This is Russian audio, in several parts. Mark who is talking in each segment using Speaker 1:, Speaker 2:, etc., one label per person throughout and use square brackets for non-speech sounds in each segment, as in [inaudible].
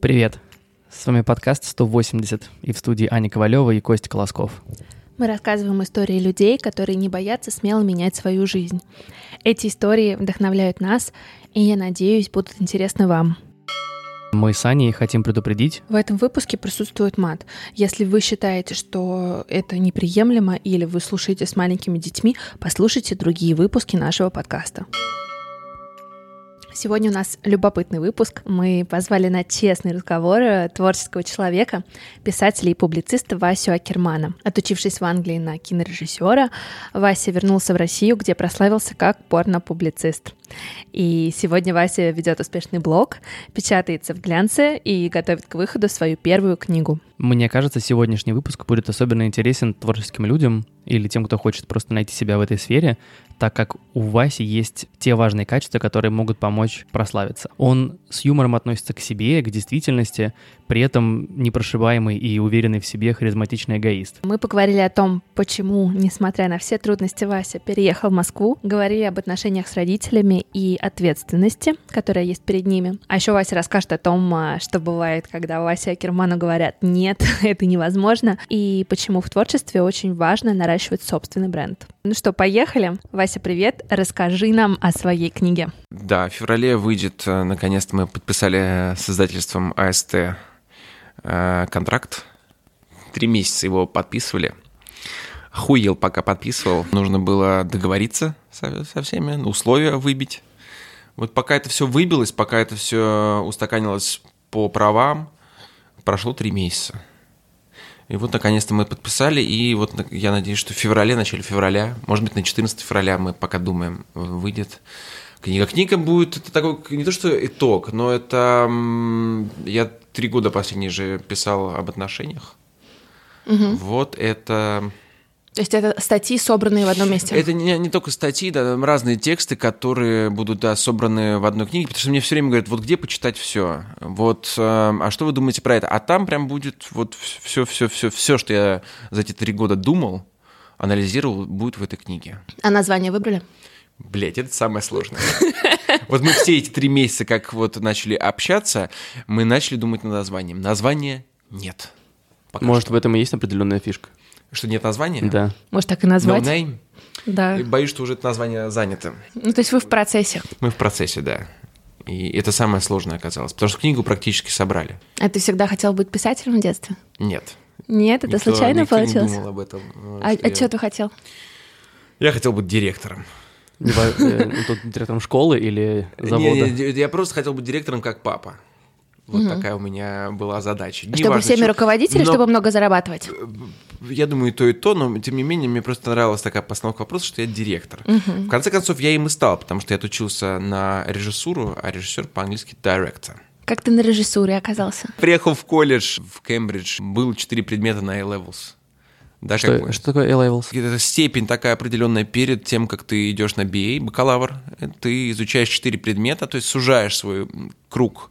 Speaker 1: Привет! С вами подкаст 180 и в студии Аня Ковалева и Костя Колосков.
Speaker 2: Мы рассказываем истории людей, которые не боятся смело менять свою жизнь. Эти истории вдохновляют нас, и, я надеюсь, будут интересны вам.
Speaker 1: Мы с Аней хотим предупредить.
Speaker 2: В этом выпуске присутствует мат. Если вы считаете, что это неприемлемо или вы слушаете с маленькими детьми, послушайте другие выпуски нашего подкаста. Сегодня у нас любопытный выпуск. Мы позвали на честный разговор э, творческого человека, писателя и публициста Васю Акермана. Отучившись в Англии на кинорежиссера, Вася вернулся в Россию, где прославился как порно-публицист. И сегодня Вася ведет успешный блог, печатается в глянце и готовит к выходу свою первую книгу.
Speaker 1: Мне кажется, сегодняшний выпуск будет особенно интересен творческим людям или тем, кто хочет просто найти себя в этой сфере, так как у Васи есть те важные качества, которые могут помочь прославиться. Он с юмором относится к себе, к действительности, при этом непрошибаемый и уверенный в себе харизматичный эгоист.
Speaker 2: Мы поговорили о том, почему, несмотря на все трудности, Вася переехал в Москву, говорили об отношениях с родителями и ответственности, которая есть перед ними. А еще Вася расскажет о том, а, что бывает, когда Вася Акерману говорят «нет, [laughs] это невозможно», и почему в творчестве очень важно наращивать собственный бренд. Ну что, поехали? Вася, привет. Расскажи нам о своей книге.
Speaker 3: Да, в феврале выйдет, э, наконец-то мы подписали с издательством АСТ э, контракт. Три месяца его подписывали. Хуел пока подписывал. Нужно было договориться со, со всеми, условия выбить. Вот пока это все выбилось, пока это все устаканилось по правам, прошло три месяца. И вот, наконец-то, мы подписали, и вот я надеюсь, что в феврале, начале февраля, может быть, на 14 февраля мы пока думаем, выйдет книга. Книга будет, это такой, не то что итог, но это... Я три года последние же писал об отношениях. Угу. Вот это
Speaker 2: то есть это статьи, собранные в одном месте?
Speaker 3: Это не, не только статьи, да, разные тексты, которые будут да, собраны в одной книге, потому что мне все время говорят, вот где почитать все, вот, э, а что вы думаете про это? А там прям будет вот все, все, все, все, что я за эти три года думал, анализировал, будет в этой книге.
Speaker 2: А название выбрали?
Speaker 3: Блять, это самое сложное. [laughs] Вот мы все эти три месяца, как вот начали общаться, мы начали думать над названием. Названия нет.
Speaker 1: Может, в этом и есть определенная фишка.
Speaker 3: Что нет названия?
Speaker 1: Да.
Speaker 2: Может, так и назвать?
Speaker 3: No name?
Speaker 2: Да.
Speaker 3: И боюсь, что уже это название занято.
Speaker 2: Ну, то есть вы в процессе?
Speaker 3: Мы в процессе, да. И это самое сложное оказалось, потому что книгу практически собрали.
Speaker 2: А ты всегда хотел быть писателем в детстве?
Speaker 3: Нет.
Speaker 2: Нет, это
Speaker 3: никто,
Speaker 2: случайно
Speaker 3: никто
Speaker 2: получилось?
Speaker 3: не думал об этом.
Speaker 2: А, что а что ты хотел?
Speaker 3: Я хотел быть директором.
Speaker 1: Э, директором школы или завода?
Speaker 3: Я просто хотел быть директором как папа. Вот угу. такая у меня была задача.
Speaker 2: Не чтобы всеми что... руководители, но... чтобы много зарабатывать? Э,
Speaker 3: я думаю, и то, и то, но тем не менее, мне просто нравилась такая постановка вопроса, что я директор. Угу. В конце концов, я им и стал, потому что я отучился на режиссуру, а режиссер по-английски director.
Speaker 2: Как ты на режиссуре оказался?
Speaker 3: Приехал в колледж в Кембридж, был четыре предмета на A-Levels.
Speaker 1: Да, что, как бы. что такое A-Levels?
Speaker 3: Это степень такая определенная перед тем, как ты идешь на BA, бакалавр. Ты изучаешь четыре предмета, то есть сужаешь свой круг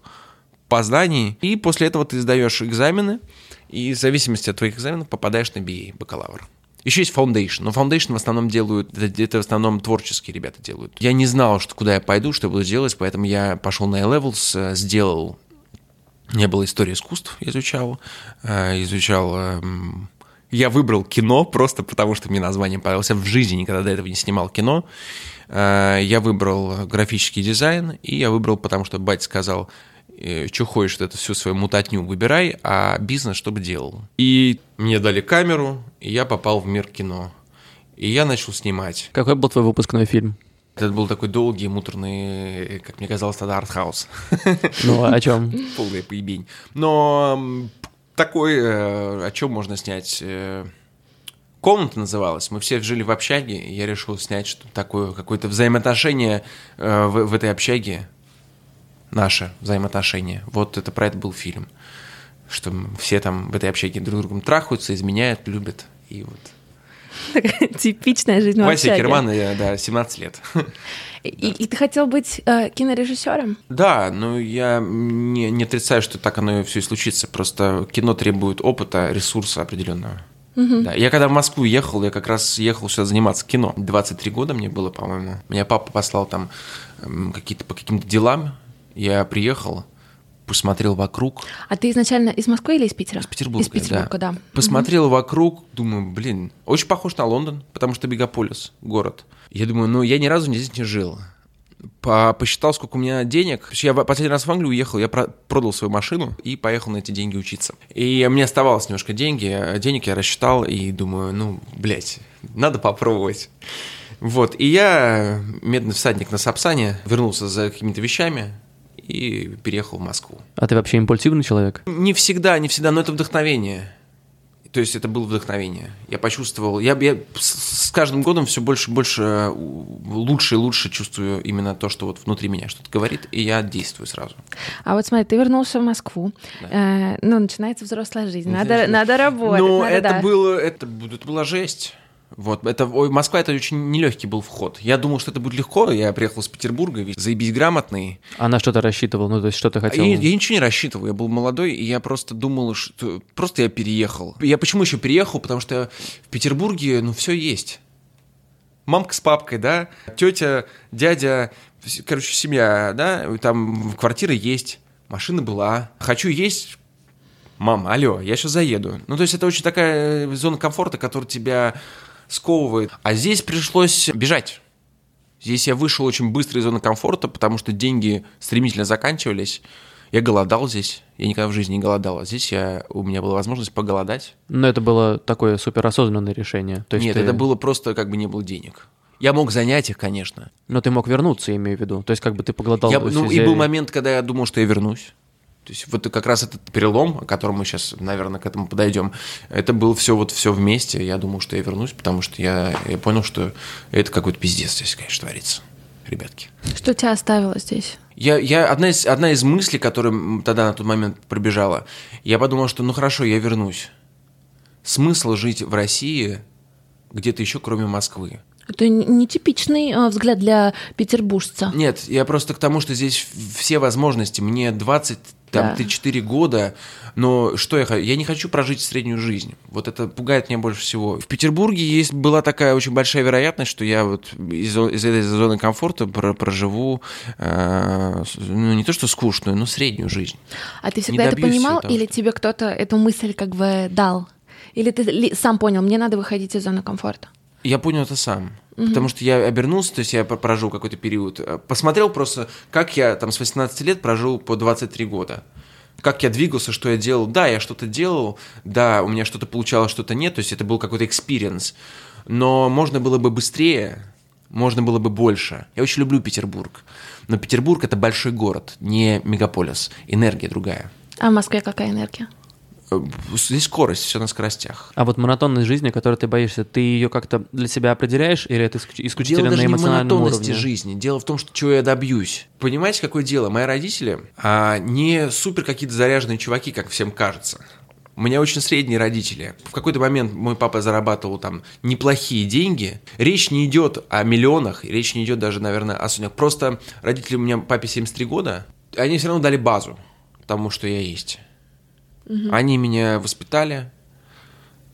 Speaker 3: познаний, и после этого ты сдаешь экзамены, и в зависимости от твоих экзаменов попадаешь на BA, бакалавр. Еще есть Foundation, но Foundation в основном делают, это, это в основном творческие ребята делают. Я не знал, что, куда я пойду, что я буду делать, поэтому я пошел на A-Levels, э, сделал, не было истории искусств, изучал, э, изучал эм, я выбрал кино просто потому, что мне название понравилось. Я в жизни никогда до этого не снимал кино. Э, я выбрал графический дизайн, и я выбрал, потому что батя сказал, что хочешь, это всю свою мутатню выбирай, а бизнес чтобы делал. И мне дали камеру, и я попал в мир кино. И я начал снимать.
Speaker 1: Какой был твой выпускной фильм?
Speaker 3: Это был такой долгий, муторный, как мне казалось, тогда артхаус.
Speaker 1: Ну, о чем? [laughs]
Speaker 3: Полная поебень. Но такой, э, о чем можно снять? Э, комната называлась. Мы все жили в общаге, и я решил снять что такое, какое-то взаимоотношение э, в, в этой общаге наши взаимоотношения. Вот это про это был фильм. Что все там в этой общаге друг другом трахаются, изменяют, любят. И вот
Speaker 2: Такая [laughs] типичная жизнь
Speaker 3: Вася Керман, да, 17 лет. [laughs]
Speaker 2: И, и ты хотел быть э, кинорежиссером?
Speaker 3: Да, но я не, не отрицаю, что так оно и все и случится. Просто кино требует опыта, ресурса определенного. Угу. Да. Я когда в Москву ехал, я как раз ехал сюда заниматься кино. 23 года мне было, по-моему. Меня папа послал там какие-то по каким-то делам я приехал, посмотрел вокруг.
Speaker 2: А ты изначально из Москвы или из Питера?
Speaker 3: Из Петербурга,
Speaker 2: Из Петербурга, да.
Speaker 3: Посмотрел вокруг, думаю, блин, очень похож на Лондон, потому что Мегаполис, город. Я думаю, ну, я ни разу здесь не жил. По- посчитал, сколько у меня денег. Я последний раз в Англию уехал, я про- продал свою машину и поехал на эти деньги учиться. И мне оставалось немножко деньги, денег я рассчитал и думаю, ну, блядь, надо попробовать. Вот, и я, медный всадник на Сапсане, вернулся за какими-то вещами и переехал в Москву.
Speaker 1: А ты вообще импульсивный человек?
Speaker 3: Не всегда, не всегда, но это вдохновение. То есть это было вдохновение. Я почувствовал, я, я с, каждым годом все больше и больше э, лучше и лучше чувствую именно то, что вот внутри меня что-то говорит, и я действую сразу.
Speaker 2: А вот смотри, ты вернулся в Москву. Э, ну, начинается взрослая жизнь. Надо, надо работать.
Speaker 3: Ну, это
Speaker 2: да.
Speaker 3: было, это, это была жесть. Вот, это, ой, Москва это очень нелегкий был вход. Я думал, что это будет легко. Я приехал из Петербурга, ведь заебись грамотный.
Speaker 1: А на что ты рассчитывал? Ну, то есть, что ты хотел?
Speaker 3: Я, я ничего не рассчитывал, я был молодой, и я просто думал, что просто я переехал. Я почему еще переехал? Потому что в Петербурге, ну, все есть. Мамка с папкой, да, тетя, дядя, короче, семья, да, там квартира есть, машина была. Хочу есть, мам, алло, я сейчас заеду. Ну, то есть это очень такая э, зона комфорта, которая тебя сковывает. А здесь пришлось бежать. Здесь я вышел очень быстро из зоны комфорта, потому что деньги стремительно заканчивались. Я голодал здесь. Я никогда в жизни не голодал. А здесь я, у меня была возможность поголодать.
Speaker 1: Но это было такое суперосознанное решение. То есть
Speaker 3: Нет,
Speaker 1: ты-
Speaker 3: это было просто как бы не было денег. Я мог занять их, конечно.
Speaker 1: Но ты мог вернуться, имею в виду. То есть как бы ты поголодал
Speaker 3: Я, ну, и был момент, когда я думал, что я вернусь. То есть вот как раз этот перелом, о котором мы сейчас, наверное, к этому подойдем, это было все вот все вместе. Я думал, что я вернусь, потому что я, я понял, что это какой-то пиздец здесь, конечно, творится, ребятки.
Speaker 2: Что тебя оставило здесь?
Speaker 3: Я, я, одна, из, одна из мыслей, которая тогда на тот момент пробежала, я подумал, что ну хорошо, я вернусь. Смысл жить в России где-то еще, кроме Москвы?
Speaker 2: Это нетипичный э, взгляд для петербуржца.
Speaker 3: Нет, я просто к тому, что здесь все возможности. Мне 20, там,
Speaker 2: Да.
Speaker 3: 34 года, но что я хочу? Я не хочу прожить среднюю жизнь. Вот это пугает меня больше всего. В Петербурге есть, была такая очень большая вероятность, что я вот из, из этой зоны комфорта про- проживу, э, ну, не то что скучную, но среднюю жизнь.
Speaker 2: А ты всегда это понимал,
Speaker 3: этого.
Speaker 2: или тебе кто-то эту мысль как бы дал? Или ты сам понял, мне надо выходить из зоны комфорта?
Speaker 3: Я понял это сам. Потому что я обернулся, то есть я про- прожил какой-то период. э, Посмотрел просто, как я там с 18 лет прожил по 23 года. Как я двигался, что я делал. Да, я что-то делал, да, у меня что-то получалось, что-то нет. То есть это был какой-то experience. Но можно было бы быстрее, можно было бы больше. Я очень люблю Петербург. Но Петербург – это большой город, не мегаполис. Энергия другая.
Speaker 2: А в Москве какая энергия?
Speaker 3: Э, Здесь скорость, все на скоростях.
Speaker 1: А вот монотонность жизни, которой ты боишься, ты ее как-то для себя определяешь, или это исключ- исключительно
Speaker 3: Дело даже
Speaker 1: на
Speaker 3: не
Speaker 1: эмоциональном
Speaker 3: монотонности
Speaker 1: уровне?
Speaker 3: жизни. Дело в том, что чего я добьюсь. Понимаете, какое дело? Мои родители а, не супер какие-то заряженные чуваки, как всем кажется. У меня очень средние родители. В какой-то момент мой папа зарабатывал там неплохие деньги. Речь не идет о миллионах, речь не идет даже, наверное, о сотнях. Просто родители у меня, папе 73 года, они все равно дали базу тому, что я есть. Они меня воспитали,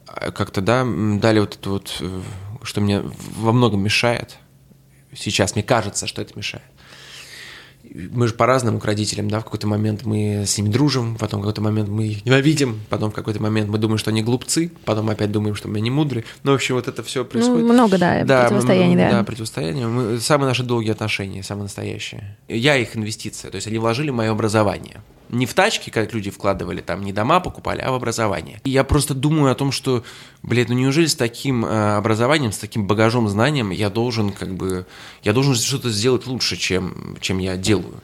Speaker 3: а, как-то, да, дали вот это вот, э, что мне во многом мешает. Сейчас мне кажется, что это мешает. Мы же по-разному к родителям, да, в какой-то момент мы с ними дружим, потом в какой-то момент мы их ненавидим, потом в какой-то момент мы думаем, что они глупцы, потом опять думаем, что мы не мудрые. Ну, в общем, вот это все происходит.
Speaker 2: Ну, много, да,
Speaker 3: Да,
Speaker 2: противостояний, да.
Speaker 3: Да, противостояние. Мы, самые наши долгие отношения, самые настоящие. Я их инвестиция, то есть они вложили в мое образование. Не в тачки, как люди вкладывали, там не дома покупали, а в образование. И я просто думаю о том, что, блядь, ну неужели с таким э, образованием, с таким багажом знанием я должен как бы, я должен что-то сделать лучше, чем, чем я делаю.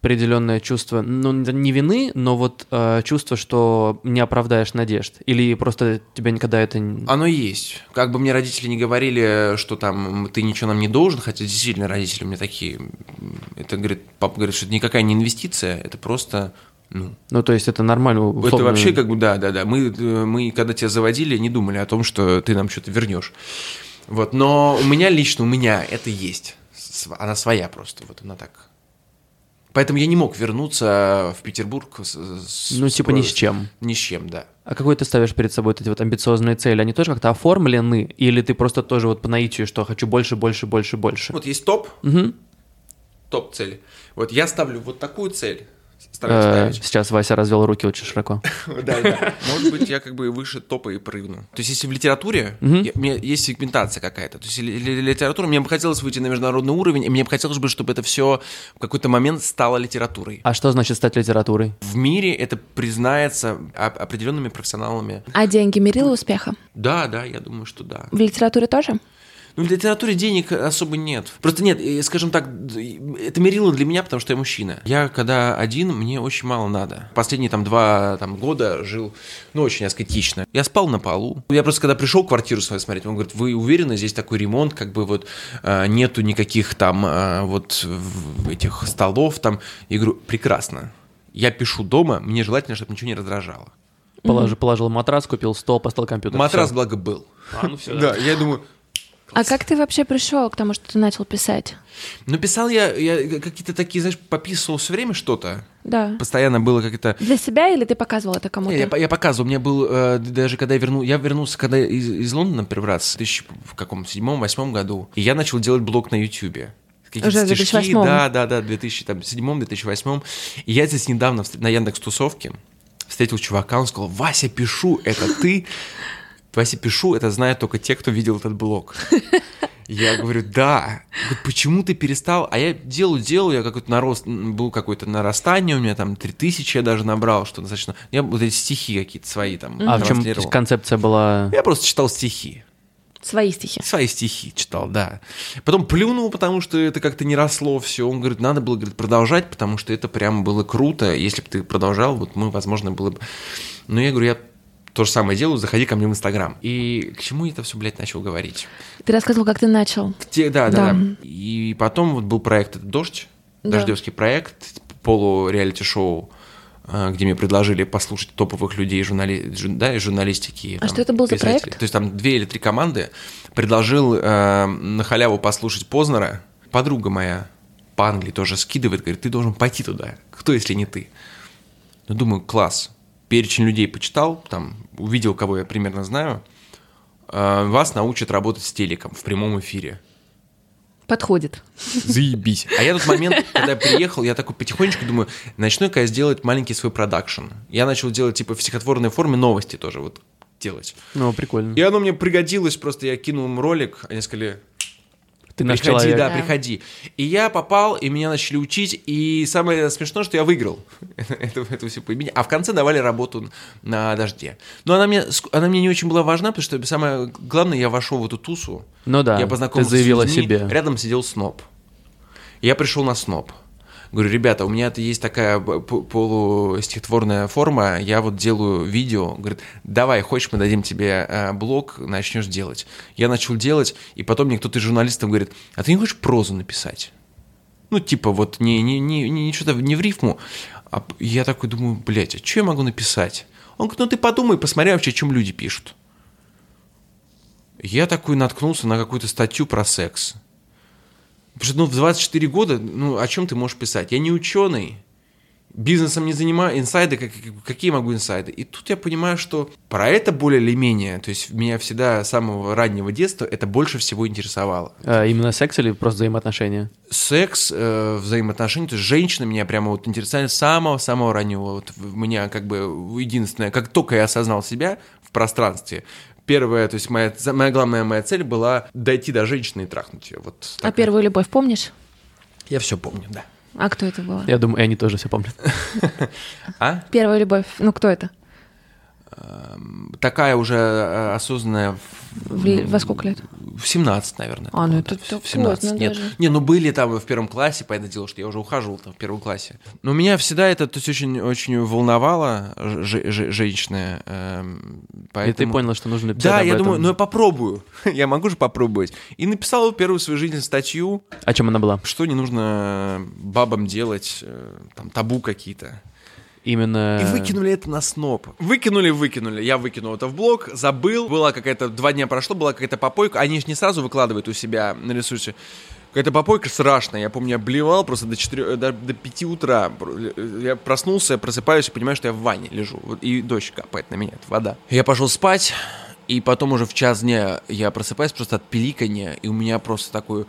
Speaker 1: Определенное чувство, ну, не вины, но вот э, чувство, что не оправдаешь надежд. Или просто тебя никогда это...
Speaker 3: Оно есть. Как бы мне родители не говорили, что там ты ничего нам не должен, хотя действительно родители у меня такие. Это говорит, папа говорит, что это никакая не инвестиция, это просто, ну,
Speaker 1: Ну, то есть это нормально.
Speaker 3: это
Speaker 1: условно.
Speaker 3: вообще как бы, да, да, да. Мы, э, мы, когда тебя заводили, не думали о том, что ты нам что-то вернешь. Вот, но у меня лично, у меня это есть. Она своя просто, вот она так. Поэтому я не мог вернуться в Петербург с, с-
Speaker 1: Ну, типа ни с чем.
Speaker 3: Ни с чем, да.
Speaker 1: А какой ты ставишь перед собой вот эти вот амбициозные цели? Они тоже как-то оформлены? Или ты просто тоже вот по наитию, что хочу больше, больше, больше, больше?
Speaker 3: Вот есть топ,
Speaker 1: Мгм.
Speaker 3: топ цели. Вот я ставлю вот такую цель стараюсь
Speaker 1: Э. Сейчас Вася развел руки очень широко. [laughs]
Speaker 3: Да, да. Может быть, я как бы выше топа и прыгну. То есть, если в литературе
Speaker 1: Мгм.
Speaker 3: я- у меня есть сегментация какая-то. То есть, ли- ли- литература, мне бы хотелось выйти на международный уровень, и мне бы хотелось бы, чтобы это все в какой-то момент стало литературой.
Speaker 1: А что значит стать литературой?
Speaker 3: В мире это признается оп- определенными профессионалами.
Speaker 2: А деньги мерило успеха?
Speaker 3: Да, да, я думаю, что да.
Speaker 2: В литературе тоже?
Speaker 3: Ну, в литературе денег особо нет. Просто нет, скажем так, это мерило для меня, потому что я мужчина. Я когда один, мне очень мало надо. Последние там два там, года жил, ну, очень аскетично. Я спал на полу. Я просто когда пришел квартиру свою смотреть, он говорит, вы уверены, здесь такой ремонт, как бы вот э, нету никаких там э, вот этих столов там. Я говорю, прекрасно. Я пишу дома, мне желательно, чтобы ничего не раздражало.
Speaker 1: Положи- Положил матрас, купил стол, поставил компьютер.
Speaker 3: Матрас,
Speaker 1: Всё.
Speaker 3: благо, был.
Speaker 1: А, ну все.
Speaker 3: Да, я думаю,
Speaker 2: А как ты вообще пришел к тому, что ты начал писать?
Speaker 3: Ну, писал я, я какие-то такие, знаешь, пописывал все время что-то.
Speaker 2: Да.
Speaker 3: Постоянно было как-то...
Speaker 2: Для себя или ты показывал это кому-то?
Speaker 3: Я, я показывал, у меня был, э, даже когда я вернул, я вернулся, когда из, из Лондона первый раз, в 2000, в каком, седьмом, восьмом году, и я начал делать блог на Ютьюбе. Какие-то
Speaker 2: Уже в
Speaker 3: стишки,
Speaker 2: 2008-м.
Speaker 3: да, да, да, 2007 2008 И я здесь недавно на Яндекс Тусовке встретил чувака, он сказал, Вася, пишу, это ты? Вася, пишу, это знают только те, кто видел этот блог. [laughs] Я говорю, да. Говорит, почему ты перестал? А я делаю, делаю, я какой-то нарост, был какое-то нарастание, у меня там 3000 я даже набрал, что достаточно. Я вот эти стихи какие-то свои там
Speaker 1: А в чем концепция была?
Speaker 3: Я просто читал стихи.
Speaker 2: Свои стихи.
Speaker 3: Свои стихи читал, да. Потом плюнул, потому что это как-то не росло все. Он говорит, надо было говорит, продолжать, потому что это прям было круто. Если бы ты продолжал, вот мы, возможно, было бы... Но я говорю, я то же самое делаю, заходи ко мне в Инстаграм. И к чему я это все, блядь, начал говорить?
Speaker 2: Ты рассказывал, как ты начал.
Speaker 3: Те- да, да,
Speaker 2: Да.
Speaker 3: да. И потом вот был проект «Дождь»,
Speaker 2: Да.
Speaker 3: дождевский проект, полу-реалити-шоу, э, где мне предложили послушать топовых людей журнали... жу- да, из журналистики.
Speaker 2: А что это был за
Speaker 3: писателей.
Speaker 2: проект?
Speaker 3: То есть там две или три команды. Предложил э, на халяву послушать Познера. Подруга моя по Англии тоже скидывает, говорит, ты должен пойти туда. Кто, если не ты? Ну, думаю, класс. Перечень людей почитал, там, увидел, кого я примерно знаю. Э, Вас научат работать с телеком в прямом эфире.
Speaker 2: Подходит.
Speaker 3: Заебись. А я тот момент, [laughs] когда я приехал, я такой потихонечку думаю, начну-ка я сделать маленький свой продакшн. Я начал делать, типа, в стихотворной форме новости тоже вот делать.
Speaker 1: Ну, прикольно.
Speaker 3: И оно мне пригодилось, просто я кинул им ролик, они сказали,
Speaker 1: Ты наш
Speaker 3: приходи,
Speaker 1: человек.
Speaker 3: да,
Speaker 2: Да.
Speaker 3: приходи. И я попал, и меня начали учить, и самое смешное, что я выиграл [laughs] эту, эту всю поебень. А в конце давали работу на дожде. Но она мне, она мне не очень была важна, потому что самое главное, я вошел в эту тусу,
Speaker 1: Ну да,
Speaker 3: я
Speaker 1: ты
Speaker 3: познакомился
Speaker 1: заявила
Speaker 3: с людьми,
Speaker 1: себе.
Speaker 3: Рядом сидел сноб. Я пришел на сноб. Говорю, ребята, у меня это есть такая полустихотворная форма, я вот делаю видео. Говорит, давай, хочешь, мы дадим тебе э, блог, начнешь делать. Я начал делать, и потом мне кто-то из журналистов говорит, а ты не хочешь прозу написать? Ну, типа, вот не, не, не, не, что-то не в рифму. А я такой думаю, блядь, а что я могу написать? Он говорит, ну ты подумай, посмотри вообще, о чем люди пишут. Я такой наткнулся на какую-то статью про секс. Потому что ну, в 24 года, ну, о чем ты можешь писать? Я не ученый, бизнесом не занимаюсь, инсайды, как- как- какие могу инсайды? И тут я понимаю, что про это более или менее, то есть меня всегда с самого раннего детства это больше всего интересовало.
Speaker 1: А, именно секс или просто взаимоотношения?
Speaker 3: Секс, э, взаимоотношения, то есть женщины меня прямо вот интересовали с самого-самого раннего. Вот в- меня как бы единственное, как только я осознал себя в пространстве, первая, то есть моя, моя главная моя цель была дойти до женщины и трахнуть ее. Вот
Speaker 2: А первую любовь помнишь?
Speaker 3: Я все помню, да.
Speaker 2: А кто это была?
Speaker 1: Я думаю, и они тоже все помнят.
Speaker 3: А?
Speaker 2: Первая любовь. Ну, кто это?
Speaker 3: Такая уже э, осознанная
Speaker 2: В во сколько лет?
Speaker 3: В 17, наверное.
Speaker 2: А, ну это
Speaker 3: в 17.
Speaker 2: поздно
Speaker 3: Нет,
Speaker 2: даже.
Speaker 3: не, ну были там в первом классе, понятное дело, что я уже ухаживал там в первом классе. Но меня всегда это то есть, очень, очень волновало, ж- ж- женщины. эм,
Speaker 1: И ты
Speaker 3: поэтому...
Speaker 1: понял, что нужно написать
Speaker 3: Да,
Speaker 1: об
Speaker 3: я
Speaker 1: этом.
Speaker 3: думаю, ну я попробую. [laughs] я могу же попробовать. И написал первую в своей жизни статью,
Speaker 1: О чем она была?
Speaker 3: что не нужно бабам делать, э, там табу какие-то.
Speaker 1: Именно...
Speaker 3: И выкинули это на сноп. Выкинули, выкинули. Я выкинул это в блог, забыл. Была какая-то, два дня прошло, была какая-то попойка. Они же не сразу выкладывают у себя на ресурсе. Какая-то попойка страшная. Я помню, я блевал просто до, 4, до, до 5 утра. Я проснулся, просыпаюсь и понимаю, что я в ванне лежу. И дождь капает на меня, это вода. Я пошел спать, и потом уже в час дня я просыпаюсь просто от пиликания, и у меня просто такой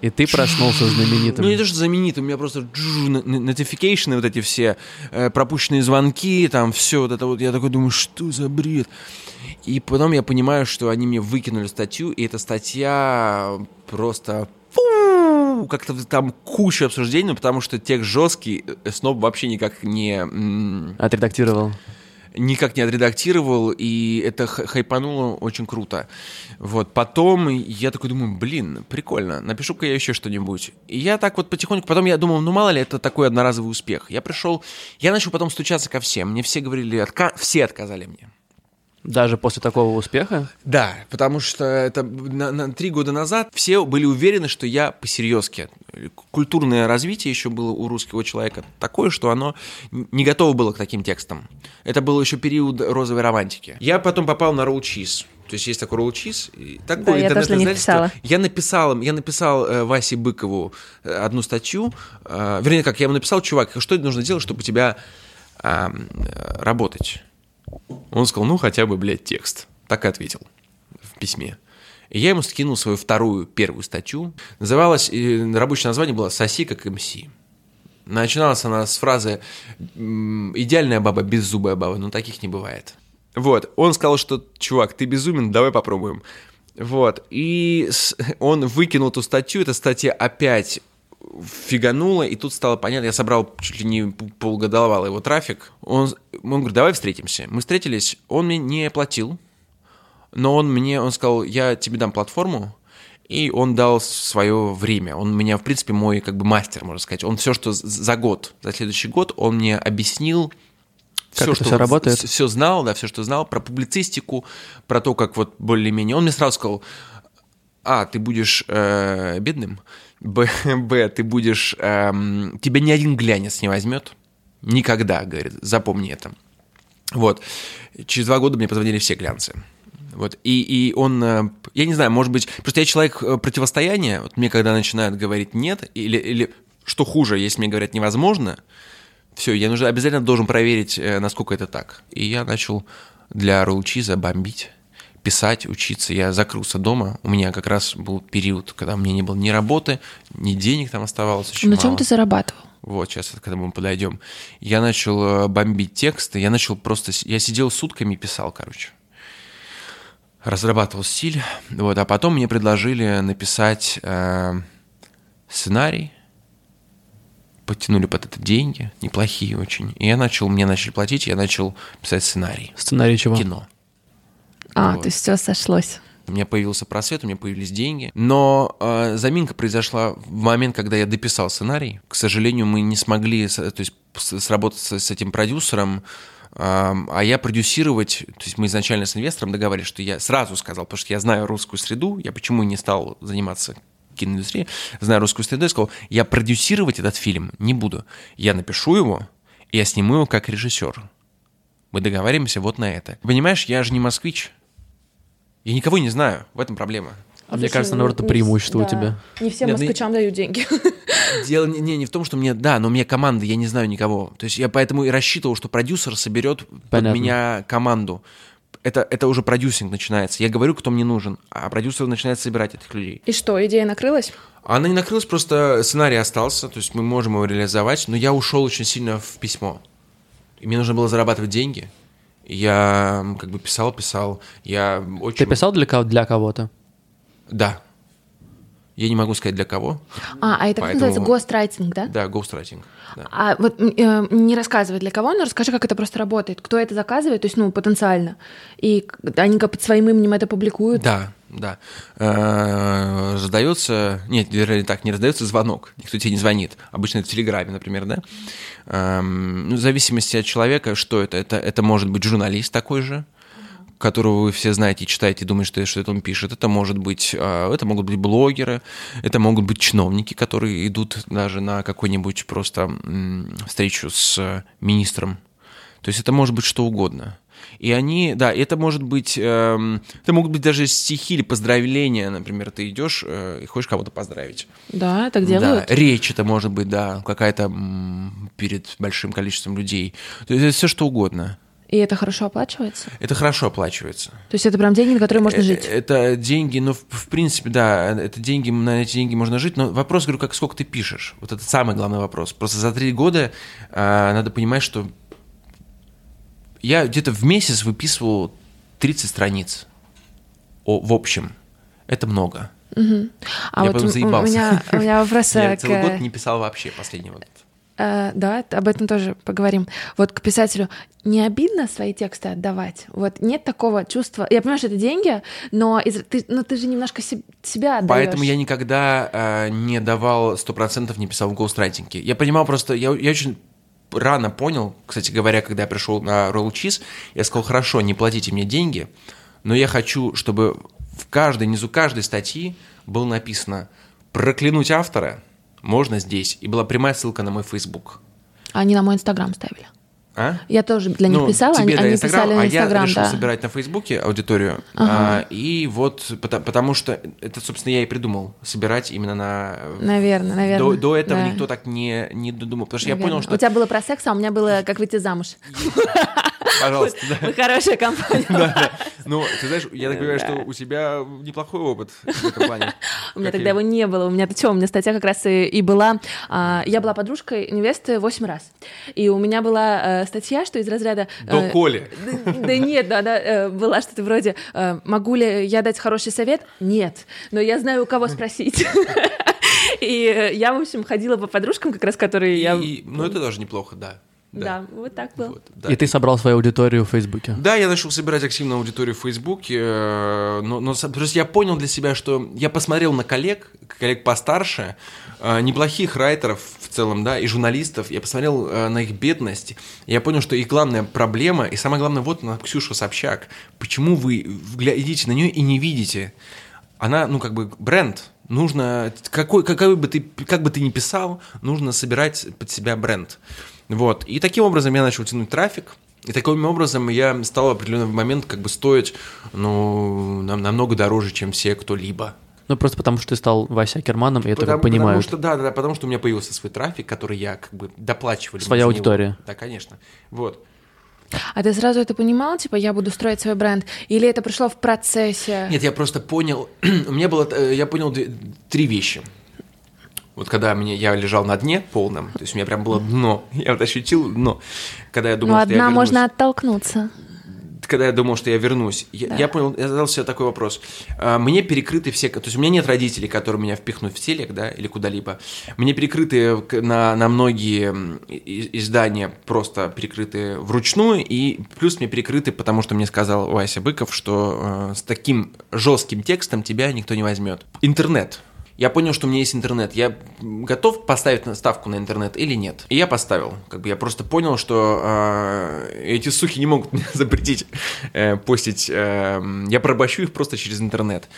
Speaker 1: И ты проснулся знаменитым.
Speaker 3: Ну, не то, что знаменитым, у меня просто notification вот эти все, э, пропущенные звонки, там все вот это вот. Я такой думаю, что за бред? И потом я понимаю, что они мне выкинули статью, и эта статья просто как-то там куча обсуждений, потому что текст жесткий, э, Сноб вообще никак не...
Speaker 1: Отредактировал.
Speaker 3: Никак не отредактировал, и это хайпануло очень круто. Вот, потом я такой думаю, блин, прикольно, напишу-ка я еще что-нибудь. И я так вот потихоньку, потом я думал, ну мало ли, это такой одноразовый успех. Я пришел, я начал потом стучаться ко всем, мне все говорили, отка- все отказали мне.
Speaker 1: Даже после такого успеха?
Speaker 3: Да, потому что это на, на три года назад все были уверены, что я посерьезки. Культурное развитие еще было у русского человека такое, что оно не готово было к таким текстам. Это был еще период розовой романтики. Я потом попал на Roll Cheese. То есть есть такой Roll Cheese. и Такое
Speaker 2: Да, я тоже
Speaker 3: интернет-издательство.
Speaker 2: писала.
Speaker 3: Я написал, я написал э, Васе Быкову э, одну статью. э, вернее, как я ему написал, чувак, что нужно делать, чтобы у тебя э, работать? Он сказал, ну, хотя бы, блядь, текст. Так и ответил в письме. И я ему скинул свою вторую, первую статью. Называлась, рабочее название было «Соси как МС». Начиналась она с фразы «Идеальная баба, беззубая баба, но таких не бывает». Вот, он сказал, что, чувак, ты безумен, давай попробуем. Вот, и он выкинул эту статью, эта статья опять фиганула, и тут стало понятно, я собрал чуть ли не п- полгодовалый его трафик. Он, он говорит, давай встретимся. Мы встретились, он мне не платил, но он мне, он сказал, я тебе дам платформу, и он дал свое время. Он меня, в принципе, мой как бы мастер, можно сказать. Он все, что за год, за следующий год, он мне объяснил
Speaker 1: Как
Speaker 3: все, что
Speaker 1: всё работает?
Speaker 3: все знал, да, все, что знал про публицистику, про то, как вот более-менее. Он мне сразу сказал, а, ты будешь э, бедным, б, б, ты будешь, эм, тебя ни один глянец не возьмет, никогда, говорит, запомни это. Вот, через два года мне позвонили все глянцы. Вот, и, и он, э, я не знаю, может быть, просто я человек э, противостояния, вот мне когда начинают говорить нет, или, или что хуже, если мне говорят невозможно, все, я нужно, обязательно должен проверить, э, насколько это так. И я начал для роллчиза бомбить, писать, учиться. Я закрылся дома. У меня как раз был период, когда у меня не было ни работы, ни денег там оставалось очень
Speaker 2: На
Speaker 3: мало.
Speaker 2: чем ты зарабатывал?
Speaker 3: Вот, сейчас, когда мы подойдем. Я начал э, бомбить тексты, я начал просто... Я сидел сутками и писал, короче. Разрабатывал стиль. Вот, а потом мне предложили написать э, сценарий. Подтянули под это деньги, неплохие очень. И я начал, мне начали платить, я начал писать сценарий.
Speaker 1: Сценарий чего?
Speaker 3: Кино.
Speaker 2: А,
Speaker 3: Вот.
Speaker 2: то есть все сошлось.
Speaker 3: У меня появился просвет, у меня появились деньги. Но э, заминка произошла в момент, когда я дописал сценарий. К сожалению, мы не смогли то есть, с- сработать с, этим продюсером. А я продюсировать, то есть мы изначально с инвестором договорились, что я сразу сказал, потому что я знаю русскую среду, я почему не стал заниматься киноиндустрией, знаю русскую среду, я сказал, я продюсировать этот фильм не буду. Я напишу его, и я сниму его как режиссер. Мы договариваемся вот на это. Понимаешь, я же не москвич. Я никого не знаю, в этом проблема.
Speaker 1: А мне кажется, наоборот, это преимущество у тебя.
Speaker 2: Не всем
Speaker 3: Нет, ну
Speaker 2: москвичам дают деньги. [laughs]
Speaker 3: Дело не, не, не в том, что мне, да, но у меня команда, я не знаю никого. То есть я поэтому и рассчитывал, что продюсер соберет под
Speaker 1: Понятно.
Speaker 3: меня команду. Это, это уже продюсинг начинается. Я говорю, кто мне нужен, а продюсер начинает собирать этих людей.
Speaker 2: И что, идея накрылась?
Speaker 3: Она не накрылась, просто сценарий остался, то есть мы можем его реализовать, но я ушел очень сильно в письмо. И мне нужно было зарабатывать деньги. Я как бы писал, писал. Я очень...
Speaker 1: Ты писал для, кого- для кого-то?
Speaker 3: Да. Я не могу сказать для кого.
Speaker 2: А, а это как
Speaker 3: Поэтому-
Speaker 2: называется? Гострайтинг, да?
Speaker 3: Да, ghostwriting. Да.
Speaker 2: А вот э, не рассказывай для кого, но расскажи, как это просто работает. Кто это заказывает, то есть, ну, потенциально. И они как под своим именем это публикуют.
Speaker 3: Да, да. Э, Раздается, нет, вернее так, не раздается звонок, никто тебе не звонит. Обычно это в Телеграме, например, да. Эм, Ну, в зависимости от человека, что это, это, это может быть журналист такой же, которого вы все знаете, читаете, думаете, что, это он пишет. Это может быть, э, это могут быть блогеры, это могут быть чиновники, которые идут даже на какую-нибудь просто встречу с э, министром. То есть это может быть что угодно. И они, да, это может быть, эм, это могут быть даже стихи или поздравления, например, ты идешь э, и хочешь кого-то поздравить.
Speaker 2: Да, так делают.
Speaker 3: Да, речь это может быть, да, какая-то перед большим количеством людей. То есть это все что угодно.
Speaker 2: И это хорошо оплачивается?
Speaker 3: Это хорошо оплачивается.
Speaker 2: То есть это прям деньги, на которые можно
Speaker 3: Э,
Speaker 2: жить?
Speaker 3: Это деньги, ну, в, в принципе, да, это деньги, на эти деньги можно жить, но вопрос, говорю, как сколько ты пишешь. Вот это самый главный вопрос. Просто за три года а, надо понимать, что я где-то в месяц выписывал 30 страниц о, в общем. Это много.
Speaker 2: А
Speaker 3: я
Speaker 2: вот
Speaker 3: потом
Speaker 2: у- у
Speaker 3: заебался.
Speaker 2: меня, у меня вопрос [laughs]
Speaker 3: Я
Speaker 2: к-
Speaker 3: целый год не писал вообще последний вот.
Speaker 2: Э, да, об этом тоже поговорим. Вот к писателю не обидно свои тексты отдавать? Вот нет такого чувства. Я понимаю, что это деньги, но из- ты, ну, ты же немножко се- себя отдаешь.
Speaker 3: Поэтому я никогда э, не давал 100%, не писал в гоустрайтинге. Я понимал просто, я, я очень рано понял, кстати говоря, когда я пришел на Roll Cheese, я сказал, хорошо, не платите мне деньги, но я хочу, чтобы в каждой, низу каждой статьи было написано «проклянуть автора можно здесь». И была прямая ссылка на мой Facebook.
Speaker 2: Они на мой Инстаграм ставили.
Speaker 3: А?
Speaker 2: Я тоже для них
Speaker 3: Ну,
Speaker 2: писала,
Speaker 3: тебе
Speaker 2: они, они
Speaker 3: Инстаграм,
Speaker 2: писали на
Speaker 3: а
Speaker 2: Инстаграм,
Speaker 3: я решил
Speaker 2: да.
Speaker 3: собирать на Фейсбуке аудиторию. А, и вот, потому, потому что это, собственно, я и придумал, собирать именно на...
Speaker 2: Наверное, наверное.
Speaker 3: До, до этого
Speaker 2: да.
Speaker 3: никто так не, не додумал. Потому что я
Speaker 2: Наверное.
Speaker 3: понял, что...
Speaker 2: У тебя было про секс, а у меня было как выйти замуж. [laughs]
Speaker 3: Пожалуйста, да.
Speaker 2: Мы хорошая компания. [laughs]
Speaker 3: Да, да. Ну, ты знаешь, я так понимаю, что у тебя неплохой опыт в этом плане. [laughs]
Speaker 2: У меня тогда его не было. У меня, ты что, у меня статья как раз и, была. а, я была подружкой невесты 8 раз. И у меня была э, статья, что из разряда...
Speaker 3: До
Speaker 2: э,
Speaker 3: Коли.
Speaker 2: Да, [laughs] да нет, да, да, э, была что-то вроде э, «Могу ли я дать хороший совет?» Нет, но я знаю, у кого спросить. [laughs] И э, я, в общем, ходила по подружкам, как раз которые я...
Speaker 3: Ну, это тоже неплохо, да.
Speaker 2: Да, вот так было.
Speaker 3: Вот, да.
Speaker 1: И ты собрал свою аудиторию в Фейсбуке.
Speaker 3: Да, я начал собирать активную аудиторию в Фейсбуке, э, но, но просто я понял для себя, что я посмотрел на коллег, коллег постарше, э, неплохих райтеров в целом, да, и журналистов, я посмотрел э, на их бедность, я понял, что их главная проблема, и самое главное, вот на Ксюша Собчак, почему вы идите на нее и не видите? Она, ну, как бы бренд, нужно, какой, какой бы ты, как бы ты ни писал, нужно собирать под себя бренд. Вот. И таким образом я начал тянуть трафик. И таким образом я стал в определенный момент как бы стоить ну, нам- намного дороже, чем все кто-либо.
Speaker 1: Ну, просто потому что ты стал Вася Акерманом, и это
Speaker 3: потому,
Speaker 1: понимают.
Speaker 3: Потому что, да, да, потому что у меня появился свой трафик, который я как бы доплачивали.
Speaker 1: Своя
Speaker 3: за него.
Speaker 1: аудитория.
Speaker 3: Да, конечно. Вот.
Speaker 2: А ты сразу это понимал, типа, я буду строить свой бренд? Или это пришло в процессе?
Speaker 3: Нет, я просто понял, [clears throat] у меня было, э, я понял две- три вещи. Вот когда мне, я лежал на дне полном, то есть у меня прям было дно, [laughs] я вот ощутил дно, когда я думал,
Speaker 2: ну,
Speaker 3: что я
Speaker 2: одна
Speaker 3: вернусь.
Speaker 2: можно оттолкнуться.
Speaker 3: когда я думал, что я вернусь, я, я понял, я задал себе такой вопрос. А, Мне перекрыты все, то есть у меня нет родителей, которые меня впихнут в телек, да, или куда-либо. Мне перекрыты на, на многие издания просто перекрыты вручную, и плюс мне перекрыты, потому что мне сказал Вася Быков, что э, с таким жестким текстом тебя никто не возьмет. Интернет. Я понял, что у меня есть интернет. Я готов поставить ставку на интернет или нет? И я поставил. Как бы я просто понял, что э, эти сухи не могут [laughs] мне запретить э, постить. э, я порабощу их просто через интернет.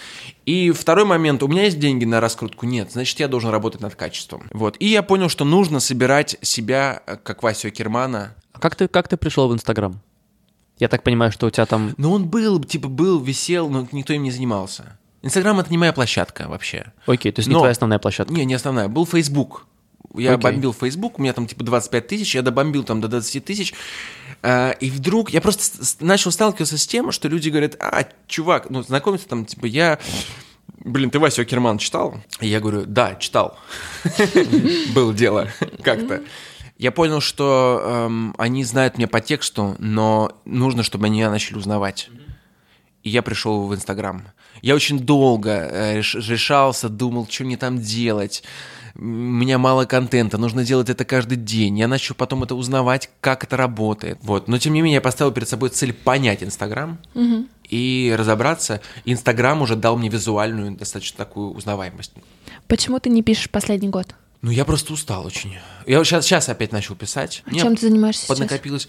Speaker 3: И второй момент. У меня есть деньги на раскрутку? Нет. Значит, я должен работать над качеством. Вот. И я понял, что нужно собирать себя, э, как Васю Акермана.
Speaker 1: А как ты, как ты пришел в Инстаграм? Я так понимаю, что у тебя там...
Speaker 3: Но он был, типа, был, висел, но никто им не занимался. Инстаграм это не моя площадка вообще.
Speaker 1: Окей, то есть не
Speaker 3: Но-
Speaker 1: твоя основная площадка.
Speaker 3: Не, не основная. Был Facebook. Я
Speaker 1: Окей.
Speaker 3: бомбил Facebook, у меня там типа 25 тысяч, я добомбил там до 20 тысяч. А, И вдруг я просто начал сталкиваться с тем, что люди говорят, а, чувак, ну, знакомиться там, типа, я... Блин, ты Васю Акерман читал? И я говорю, да, читал. [laughs] Было дело как-то. Я понял, что эм, они знают меня по тексту, но нужно, чтобы они меня начали узнавать. И я пришел в Инстаграм. Я очень долго э, реш- решался, думал, что мне там делать. У меня мало контента, нужно делать это каждый день. Я начал потом это узнавать, как это работает. Вот. Но тем не менее, я поставил перед собой цель понять Инстаграм и разобраться. Инстаграм уже дал мне визуальную достаточно такую узнаваемость.
Speaker 2: Почему ты не пишешь последний год?
Speaker 3: Ну, я просто устал очень. Я сейчас, сейчас опять начал писать.
Speaker 2: А чем ты занимаешься сейчас?
Speaker 3: поднакопилось.